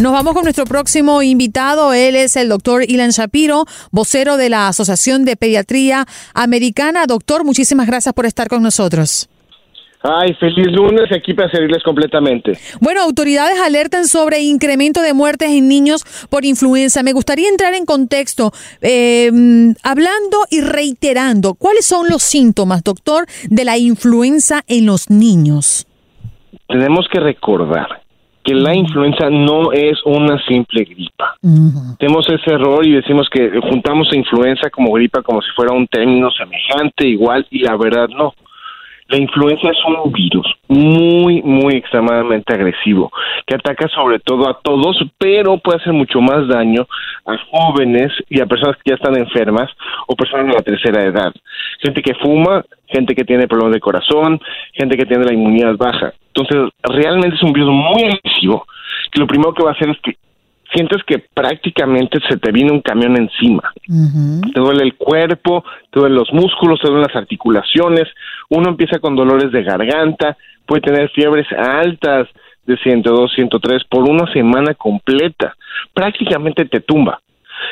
Nos vamos con nuestro próximo invitado. Él es el doctor Ilan Shapiro, vocero de la Asociación de Pediatría Americana. Doctor, muchísimas gracias por estar con nosotros. Ay, feliz lunes, aquí para servirles completamente. Bueno, autoridades alertan sobre incremento de muertes en niños por influenza. Me gustaría entrar en contexto, eh, hablando y reiterando, ¿cuáles son los síntomas, doctor, de la influenza en los niños? Tenemos que recordar que la influenza no es una simple gripa. Tenemos ese error y decimos que juntamos influenza como gripa como si fuera un término semejante, igual, y la verdad no. La influenza es un virus muy, muy extremadamente agresivo, que ataca sobre todo a todos, pero puede hacer mucho más daño a jóvenes y a personas que ya están enfermas o personas de la tercera edad. Gente que fuma, gente que tiene problemas de corazón, gente que tiene la inmunidad baja. Entonces, realmente es un virus muy agresivo, que lo primero que va a hacer es que sientes que prácticamente se te viene un camión encima. Te duele el cuerpo, te duelen los músculos, te duelen las articulaciones. Uno empieza con dolores de garganta, puede tener fiebres altas de 102, 103 por una semana completa. Prácticamente te tumba.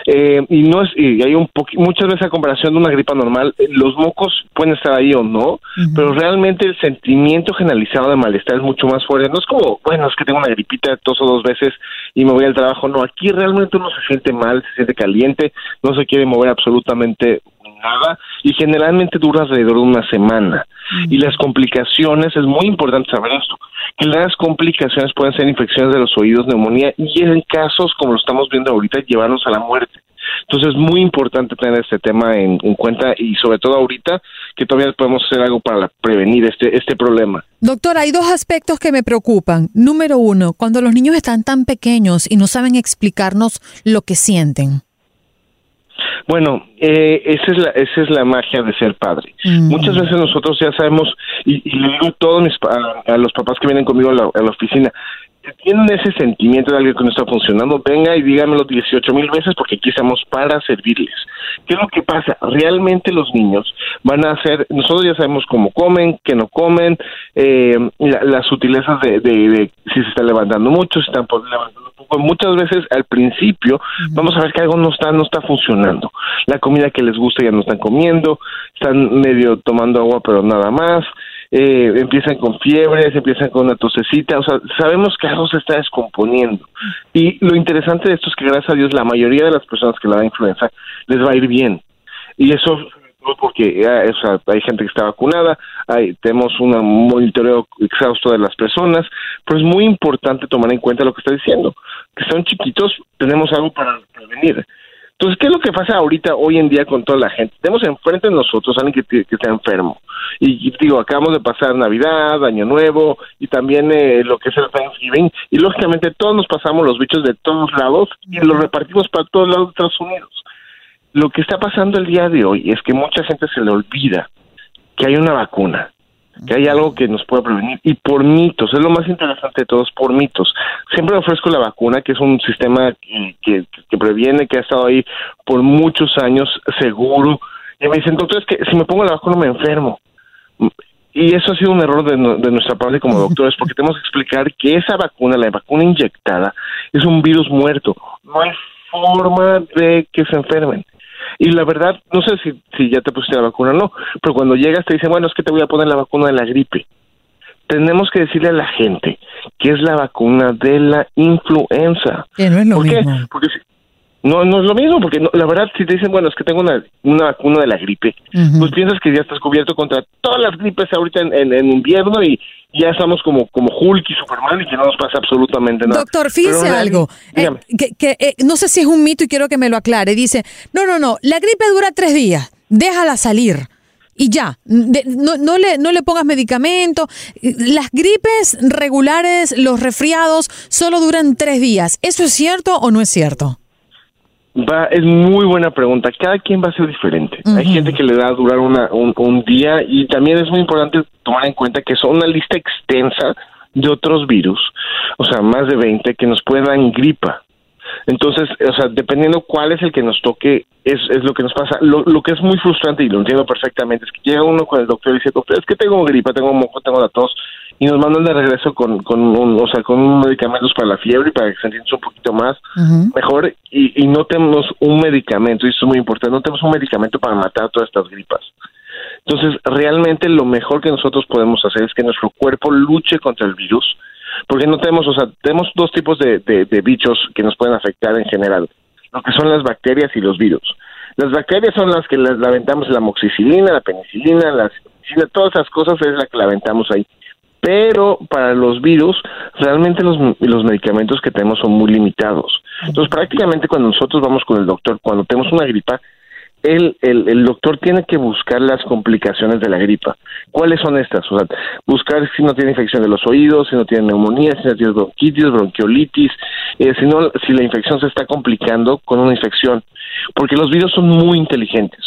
Eh, y no es y hay un muchas veces a comparación de una gripa normal eh, los mocos pueden estar ahí o no pero realmente el sentimiento generalizado de malestar es mucho más fuerte. No es como bueno es que tengo una gripita toso dos veces y me voy al trabajo. No aquí realmente uno se siente mal se siente caliente no se quiere mover absolutamente nada y generalmente dura alrededor de una semana. Y las complicaciones, es muy importante saber esto, que las complicaciones pueden ser infecciones de los oídos, neumonía y en casos como lo estamos viendo ahorita, llevarnos a la muerte. Entonces es muy importante tener este tema en, en, cuenta y sobre todo ahorita que todavía podemos hacer algo para prevenir este, este problema. Doctor, hay dos aspectos que me preocupan. Número uno, cuando los niños están tan pequeños y no saben explicarnos lo que sienten. Bueno, eh, esa es la esa es la magia de ser padre. Muchas veces nosotros ya sabemos y, y le digo a todos mis, a, a, los papás que vienen conmigo a la, a la oficina, tienen ese sentimiento de alguien que no está funcionando, venga y dígamelo 18 mil veces porque aquí estamos para servirles. ¿Qué es lo que pasa? Realmente los niños van a hacer, nosotros ya sabemos cómo comen, qué no comen, eh, la, las sutilezas de, de, de, si se está levantando mucho, si están levantando poco. Muchas veces al principio vamos a ver que algo no está, no está funcionando. La comida que les gusta ya no están comiendo, están medio tomando agua pero nada más eh, empiezan con fiebres, empiezan con una tosecita, o sea, sabemos que algo se está descomponiendo. Y lo interesante de esto es que gracias a Dios la mayoría de las personas que la da influenza les va a ir bien. Y eso porque sea, hay gente que está vacunada, hay, tenemos un monitoreo exhausto de las personas, pero es muy importante tomar en cuenta lo que está diciendo, que son chiquitos, tenemos algo para prevenir. Entonces, ¿qué es lo que pasa ahorita, hoy en día, con toda la gente? Tenemos enfrente de nosotros a alguien que, que está enfermo. Y, digo, acabamos de pasar Navidad, Año Nuevo y también eh, lo que es el Thanksgiving. Y lógicamente todos nos pasamos los bichos de todos lados y los repartimos para todos lados de Estados Unidos. Lo que está pasando el día de hoy es que mucha gente se le olvida que hay una vacuna que hay algo que nos pueda prevenir y por mitos, es lo más interesante de todos, por mitos. Siempre ofrezco la vacuna, que es un sistema que, que, previene, que ha estado ahí por muchos años seguro. Y me dicen, doctor, es que si me pongo la vacuna me enfermo. Y eso ha sido un error de nuestra parte como doctores, porque tenemos que explicar que esa vacuna, la vacuna inyectada, es un virus muerto. No hay forma de que se enfermen. Y la verdad, no sé si, si ya te pusiste la vacuna o no, pero cuando llegas te dicen, bueno, es que te voy a poner la vacuna de la gripe. Tenemos que decirle a la gente que es la vacuna de la influenza. Que no es lo ¿Por qué? Porque si- no, no es lo mismo, porque no- la verdad, si te dicen, bueno, es que tengo una, una vacuna de la gripe, pues piensas que ya estás cubierto contra todas las gripes ahorita en, en- en invierno y ya estamos como, como Hulk y Superman y que no nos pasa absolutamente nada. Doctor, fíjese algo. Eh, que, que, eh, no sé si es un mito y quiero que me lo aclare. Dice, no, no, no, la gripe dura tres días, déjala salir. Y ya, De- no, no, le, no le pongas medicamento. Las gripes regulares, los resfriados, solo duran tres días. ¿Eso es cierto o no es cierto? Va, es muy buena pregunta. Cada quien va a ser diferente. Hay gente que le da a durar una, un, un día y también es muy importante tomar en cuenta que son una lista extensa de otros virus, o sea, más de 20 que nos pueden dar gripa. Entonces, o sea, dependiendo cuál es el que nos toque, es, es lo que nos pasa. Lo, lo que es muy frustrante, y lo entiendo perfectamente, es que llega uno con el doctor y dice, doctor, es que tengo gripa, tengo moco, tengo la tos, y nos mandan de regreso con, con, un, o sea, con un medicamentos para la fiebre y para que se entienda un poquito más mejor, y, y no tenemos un medicamento, y eso es muy importante, no tenemos un medicamento para matar todas estas gripas. Entonces, realmente lo mejor que nosotros podemos hacer es que nuestro cuerpo luche contra el virus, porque no tenemos, o sea, tenemos dos tipos de, de, de bichos que nos pueden afectar en general, lo que son las bacterias y los virus. Las bacterias son las que las la aventamos la amoxicilina, la penicilina, la todas esas cosas es la que la aventamos ahí. Pero para los virus, realmente los, los medicamentos que tenemos son muy limitados. Entonces, prácticamente cuando nosotros vamos con el doctor, cuando tenemos una gripa, el, el, el doctor tiene que buscar las complicaciones de la gripa. ¿Cuáles son estas? O sea, buscar si no tiene infección de los oídos, si no tiene neumonía, si no tiene bronquitis, bronquiolitis, eh, si, no, si la infección se está complicando con una infección. Porque los virus son muy inteligentes.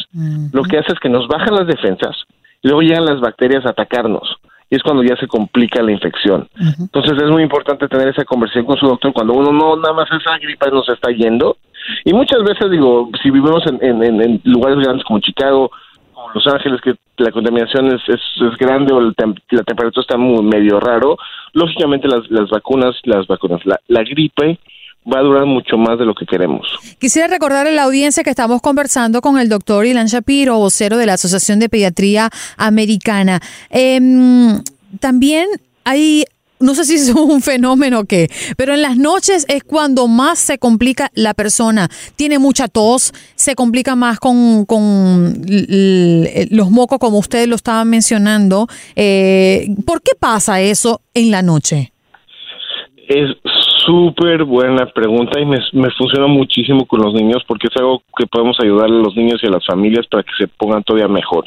Lo que hace es que nos bajan las defensas y luego llegan las bacterias a atacarnos. Y es cuando ya se complica la infección. Entonces es muy importante tener esa conversación con su doctor cuando uno no nada más esa gripa nos está yendo. Y muchas veces digo, si vivimos en, en- lugares grandes como Chicago, como Los Ángeles, que la contaminación es, es, es grande o el tem- la temperatura está muy medio raro, lógicamente las, las vacunas, las vacunas, la, la gripe va a durar mucho más de lo que queremos. Quisiera recordar a la audiencia que estamos conversando con el doctor Ilan Shapiro, vocero de la Asociación de Pediatría Americana. Em, también hay, no sé si es un fenómeno o qué, pero en las noches es cuando más se complica la persona. Tiene mucha tos, se complica más con, con los mocos, como ustedes lo estaban mencionando. Eh, ¿Por qué pasa eso en la noche? Es súper buena pregunta y me, me funciona muchísimo con los niños porque es algo que podemos ayudar a los niños y a las familias para que se pongan todavía mejor.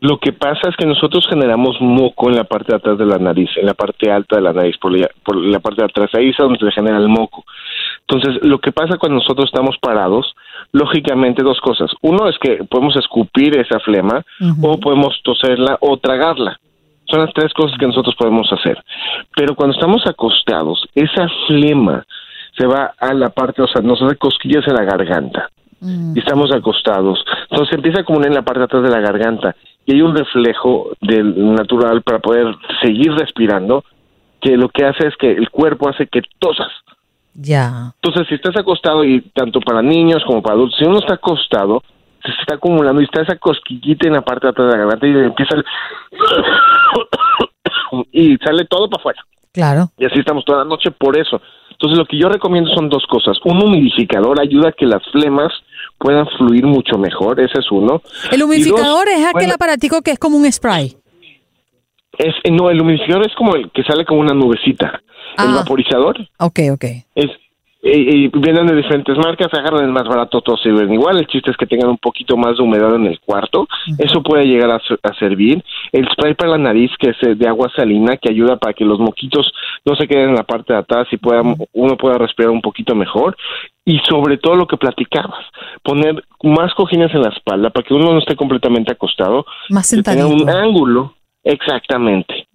Lo que pasa es que nosotros generamos moco en la parte de atrás de la nariz, en la parte alta de la nariz, por la, por la parte de atrás, ahí es donde se genera el moco. Entonces, lo que pasa cuando nosotros estamos parados, lógicamente dos cosas. Uno es que podemos escupir esa flema o podemos toserla o tragarla. Son las tres cosas que nosotros podemos hacer. Pero cuando estamos acostados, esa flema se va a la parte, o sea, nos hace cosquillas en la garganta. Y estamos acostados. Entonces empieza a acumular en la parte de atrás de la garganta. Y hay un reflejo del natural para poder seguir respirando, que lo que hace es que el cuerpo hace que tosas. Ya. Entonces, si estás acostado, y tanto para niños como para adultos, si uno está acostado, se está acumulando y está esa cosquillita en la parte de atrás de la garganta y empieza el... y sale todo para afuera. Claro. Y así estamos toda la noche por eso. Entonces, lo que yo recomiendo son dos cosas. Un humidificador ayuda a que las flemas puedan fluir mucho mejor, ese es uno. El dos, humidificador es aquel bueno, aparatico que es como un spray. es, no, el humidificador es como el que sale como una nubecita. El Ah. vaporizador Ok, ok. es y, y vienen de diferentes marcas, agarran el más barato, todos sirven igual. El chiste es que tengan un poquito más de humedad en el cuarto. Eso puede llegar a, ser- a servir. El spray para la nariz, que es eh, de agua salina, que ayuda para que los moquitos no se queden en la parte de atrás y pueda, uno pueda respirar un poquito mejor. Y sobre todo lo que platicabas, poner más cojines en la espalda para que uno no esté completamente acostado. Más que tenga sentadito. un ángulo. Exactamente.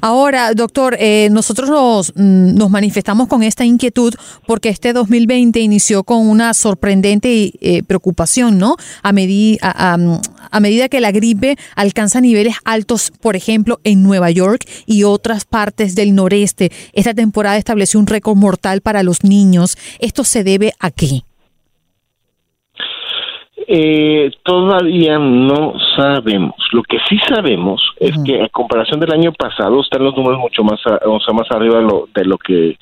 Ahora, doctor, eh, nosotros nos, mm, nos manifestamos con esta inquietud porque este 2020 inició con una sorprendente eh, preocupación, ¿no? A, a- a medida que la gripe alcanza niveles altos, por ejemplo, en Nueva York y otras partes del noreste, esta temporada estableció un récord mortal para los niños. ¿Esto se debe a qué? Eh, todavía no sabemos. Lo que sí sabemos es que a comparación del año pasado están los números mucho más, a- o sea, más arriba de lo, de lo que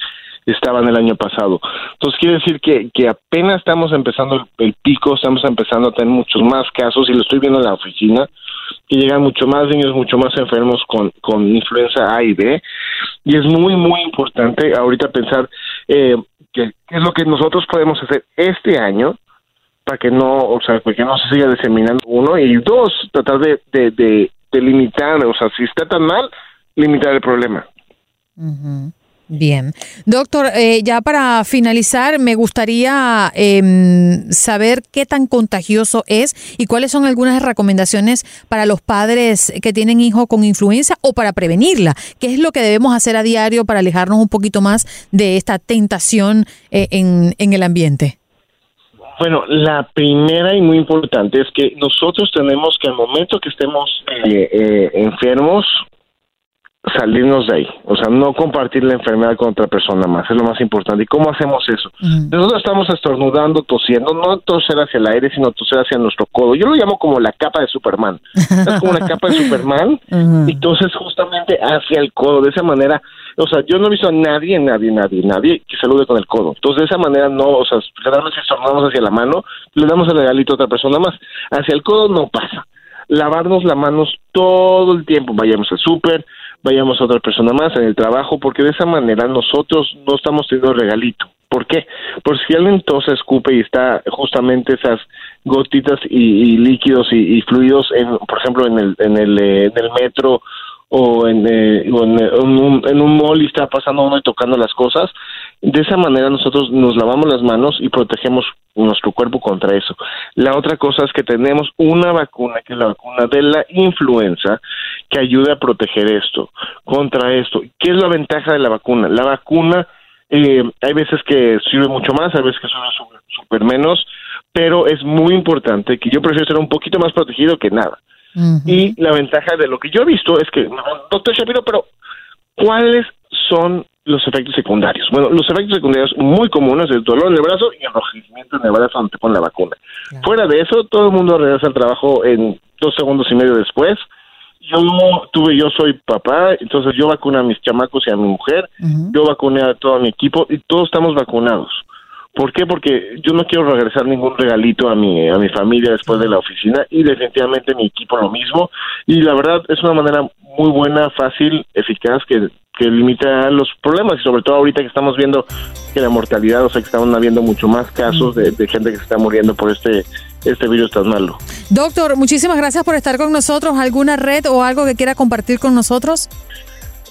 estaban el año pasado. Entonces quiere decir que, que apenas estamos empezando el, el pico, estamos empezando a tener muchos más casos y lo estoy viendo en la oficina, que llegan mucho más niños, mucho más enfermos con, con influenza A y B. Y es muy, muy importante ahorita pensar eh, qué es lo que nosotros podemos hacer este año para que no, o sea, para que no se siga diseminando uno y dos, tratar de, de, de, de limitar, o sea, si está tan mal, limitar el problema. Bien. Doctor, eh, ya para finalizar, me gustaría em, saber qué tan contagioso es y cuáles son algunas recomendaciones para los padres que tienen hijos con influenza o para prevenirla. ¿Qué es lo que debemos hacer a diario para alejarnos un poquito más de esta tentación eh, en, en el ambiente? Bueno, la primera y muy importante es que nosotros tenemos que al momento que estemos eh, eh, enfermos, salirnos de ahí. O sea, no compartir la enfermedad con otra persona más. Es lo más importante. ¿Y cómo hacemos eso? Nosotros estamos estornudando, tosiendo, no toser hacia el aire, sino toser hacia nuestro codo. Yo lo llamo como la capa de Superman. Es como una capa de Superman. y entonces justamente hacia el codo. De esa manera, o sea, yo no he visto a nadie, nadie, nadie, nadie que salude con el codo. Entonces, de esa manera no, o sea, generalmente si estornudamos hacia la mano, le damos el regalito a otra persona más. Hacia el codo no pasa. Lavarnos las manos todo el tiempo. Vayamos al súper, vayamos a otra persona más en el trabajo, porque de esa manera nosotros no estamos teniendo regalito. ¿Por qué? Porque si alguien tose, escupe y está justamente esas gotitas y, líquidos y, fluidos, en, por ejemplo, en el, en el, eh, en el metro o en, eh, eh, en un, en un mall y está pasando uno y tocando las cosas, de esa manera nosotros nos lavamos las manos y protegemos nuestro cuerpo contra eso. La otra cosa es que tenemos una vacuna, que es la vacuna de la influenza, que ayuda a proteger esto, contra esto. ¿Qué es la ventaja de la vacuna? La vacuna, eh, hay veces que sirve mucho más, hay veces que sirve súper- menos, pero es muy importante que yo prefiero ser un poquito más protegido que nada. Y la ventaja de lo que yo he visto es que, doctor Shapiro, pero ¿cuáles son los efectos secundarios? Bueno, los efectos secundarios muy comunes es dolor en el brazo y enrojecimiento en el brazo donde te ponen la vacuna. Fuera de eso, todo el mundo regresa al trabajo en dos segundos y medio después. Yo tuve, yo soy papá, entonces yo vacuné a mis chamacos y a mi mujer, yo vacuné a todo mi equipo y todos estamos vacunados. ¿Por qué? Porque yo no quiero regresar ningún regalito a mi, a mi familia después de la oficina y definitivamente mi equipo lo mismo. Y la verdad es una manera muy buena, fácil, eficaz que, que limita los problemas y sobre todo ahorita que estamos viendo que la mortalidad, o sea que están habiendo mucho más casos de, de gente que se está muriendo por este, este virus tan malo. Doctor, muchísimas gracias por estar con nosotros. ¿Alguna red o algo que quiera compartir con nosotros?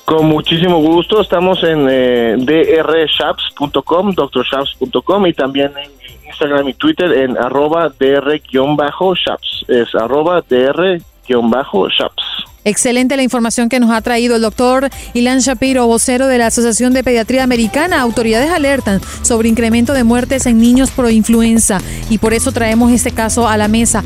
Con muchísimo gusto, estamos en eh, drshaps.com, drshaps.com y también en Instagram y Twitter en arroba dr-shaps, es arroba dr-shaps. Excelente la información que nos ha traído el doctor Ilan Shapiro, vocero de la Asociación de Pediatría Americana. Autoridades alertan sobre incremento de muertes en niños por influenza y por eso traemos este caso a la mesa.